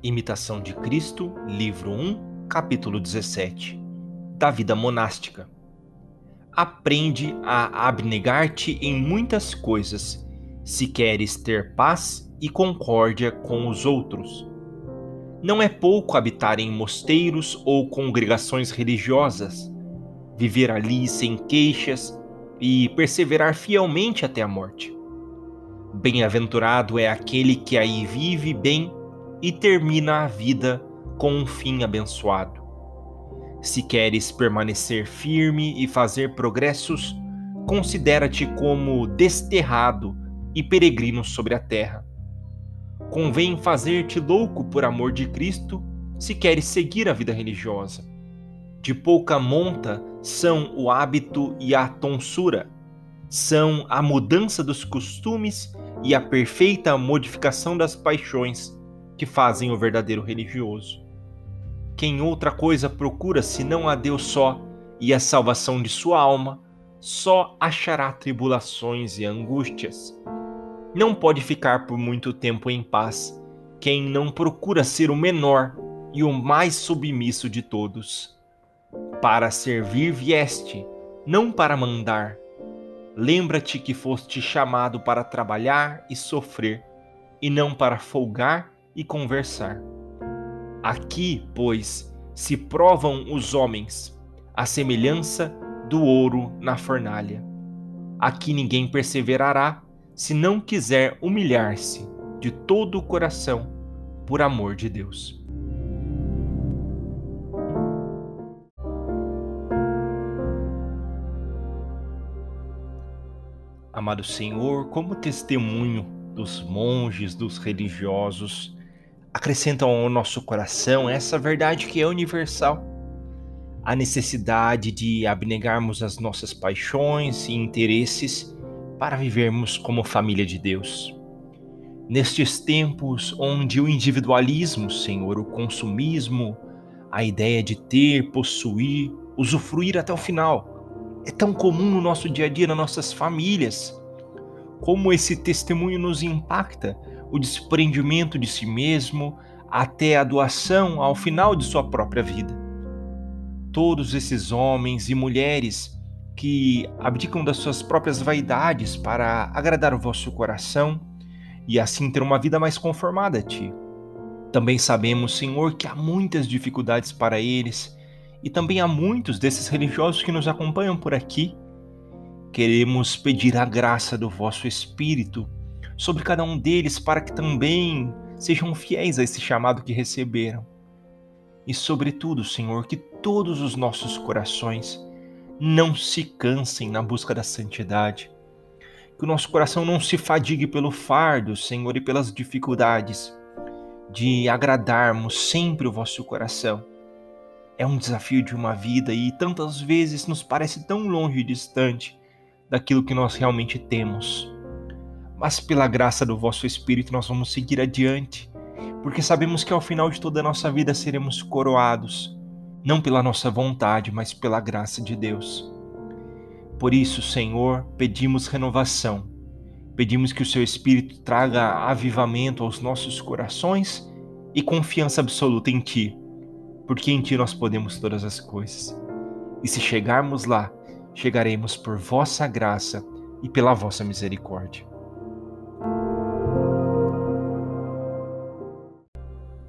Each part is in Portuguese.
Imitação de Cristo, livro 1, capítulo 17 Da vida monástica. Aprende a abnegar-te em muitas coisas, se queres ter paz e concórdia com os outros. Não é pouco habitar em mosteiros ou congregações religiosas, viver ali sem queixas e perseverar fielmente até a morte. Bem-aventurado é aquele que aí vive bem e termina a vida com um fim abençoado. Se queres permanecer firme e fazer progressos, considera-te como desterrado e peregrino sobre a terra. Convém fazer-te louco por amor de Cristo se queres seguir a vida religiosa. De pouca monta são o hábito e a tonsura, são a mudança dos costumes e a perfeita modificação das paixões que fazem o verdadeiro religioso. Quem outra coisa procura senão a Deus só e a salvação de sua alma, só achará tribulações e angústias. Não pode ficar por muito tempo em paz quem não procura ser o menor e o mais submisso de todos. Para servir vieste, não para mandar. Lembra-te que foste chamado para trabalhar e sofrer, e não para folgar e conversar. Aqui, pois, se provam os homens, a semelhança do ouro na fornalha. Aqui ninguém perseverará se não quiser humilhar-se de todo o coração por amor de Deus. Amado Senhor, como testemunho dos monges, dos religiosos, acrescentam ao nosso coração essa verdade que é universal. A necessidade de abnegarmos as nossas paixões e interesses para vivermos como família de Deus. Nestes tempos onde o individualismo, Senhor, o consumismo, a ideia de ter, possuir, usufruir até o final, é tão comum no nosso dia a dia, nas nossas famílias. Como esse testemunho nos impacta o desprendimento de si mesmo até a doação ao final de sua própria vida. Todos esses homens e mulheres que abdicam das suas próprias vaidades para agradar o vosso coração e assim ter uma vida mais conformada a ti. Também sabemos, Senhor, que há muitas dificuldades para eles e também há muitos desses religiosos que nos acompanham por aqui. Queremos pedir a graça do vosso Espírito sobre cada um deles para que também sejam fiéis a esse chamado que receberam. E, sobretudo, Senhor, que todos os nossos corações não se cansem na busca da santidade. Que o nosso coração não se fadigue pelo fardo, Senhor, e pelas dificuldades de agradarmos sempre o vosso coração. É um desafio de uma vida e tantas vezes nos parece tão longe e distante daquilo que nós realmente temos mas pela graça do vosso Espírito nós vamos seguir adiante, porque sabemos que ao final de toda a nossa vida seremos coroados, não pela nossa vontade, mas pela graça de Deus. Por isso, Senhor, pedimos renovação, pedimos que o Seu Espírito traga avivamento aos nossos corações e confiança absoluta em Ti, porque em Ti nós podemos todas as coisas. E se chegarmos lá, chegaremos por vossa graça e pela vossa misericórdia.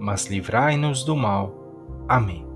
mas livrai-nos do mal. Amém.